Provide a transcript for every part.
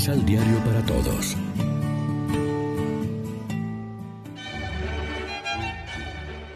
Misal Diario para Todos.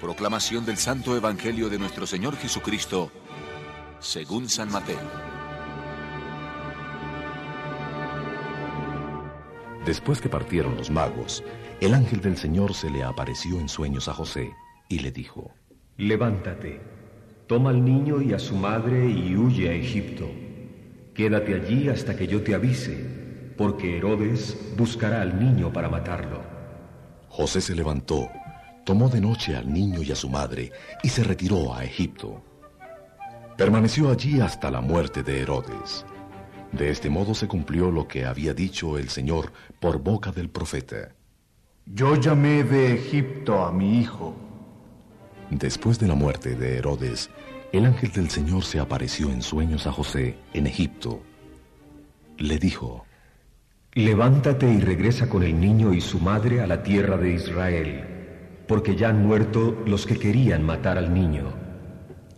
Proclamación del Santo Evangelio de nuestro Señor Jesucristo, según San Mateo. Después que partieron los magos, el ángel del Señor se le apareció en sueños a José y le dijo, Levántate, toma al niño y a su madre y huye a Egipto. Quédate allí hasta que yo te avise, porque Herodes buscará al niño para matarlo. José se levantó, tomó de noche al niño y a su madre y se retiró a Egipto. Permaneció allí hasta la muerte de Herodes. De este modo se cumplió lo que había dicho el Señor por boca del profeta. Yo llamé de Egipto a mi hijo. Después de la muerte de Herodes, el ángel del Señor se apareció en sueños a José en Egipto. Le dijo, Levántate y regresa con el niño y su madre a la tierra de Israel, porque ya han muerto los que querían matar al niño.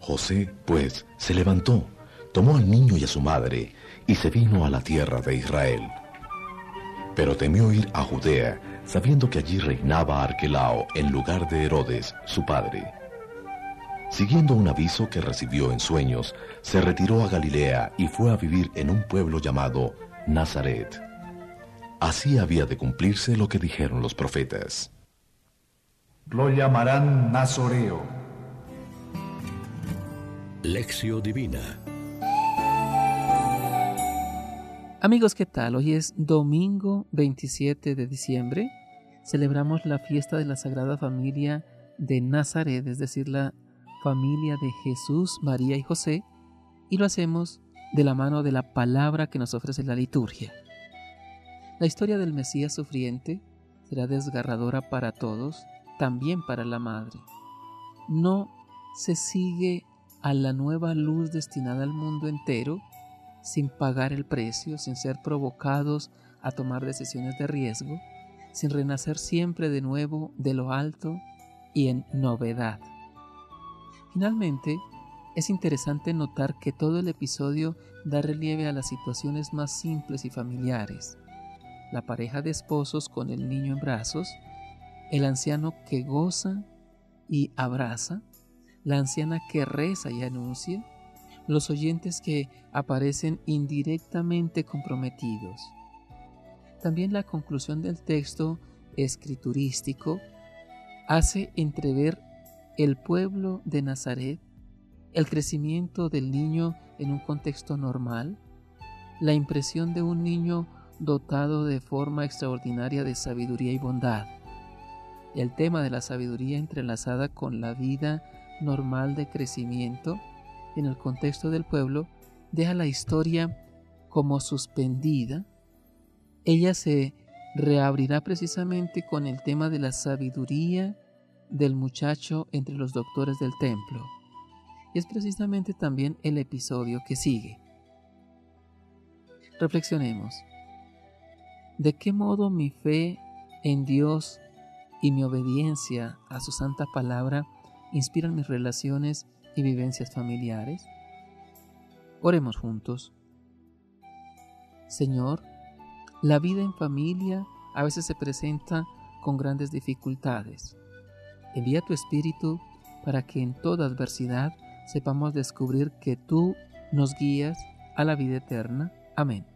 José, pues, se levantó, tomó al niño y a su madre, y se vino a la tierra de Israel. Pero temió ir a Judea, sabiendo que allí reinaba Arquelao en lugar de Herodes, su padre. Siguiendo un aviso que recibió en sueños, se retiró a Galilea y fue a vivir en un pueblo llamado Nazaret. Así había de cumplirse lo que dijeron los profetas. Lo llamarán Nazoreo. Lección Divina Amigos, ¿qué tal? Hoy es domingo 27 de diciembre. Celebramos la fiesta de la Sagrada Familia de Nazaret, es decir, la familia de Jesús, María y José, y lo hacemos de la mano de la palabra que nos ofrece la liturgia. La historia del Mesías sufriente será desgarradora para todos, también para la Madre. No se sigue a la nueva luz destinada al mundo entero sin pagar el precio, sin ser provocados a tomar decisiones de riesgo, sin renacer siempre de nuevo de lo alto y en novedad. Finalmente, es interesante notar que todo el episodio da relieve a las situaciones más simples y familiares. La pareja de esposos con el niño en brazos, el anciano que goza y abraza, la anciana que reza y anuncia, los oyentes que aparecen indirectamente comprometidos. También la conclusión del texto escriturístico hace entrever el pueblo de Nazaret, el crecimiento del niño en un contexto normal, la impresión de un niño dotado de forma extraordinaria de sabiduría y bondad, el tema de la sabiduría entrelazada con la vida normal de crecimiento en el contexto del pueblo deja la historia como suspendida. Ella se reabrirá precisamente con el tema de la sabiduría del muchacho entre los doctores del templo. Y es precisamente también el episodio que sigue. Reflexionemos. ¿De qué modo mi fe en Dios y mi obediencia a su santa palabra inspiran mis relaciones y vivencias familiares? Oremos juntos. Señor, la vida en familia a veces se presenta con grandes dificultades. Envía tu Espíritu para que en toda adversidad sepamos descubrir que tú nos guías a la vida eterna. Amén.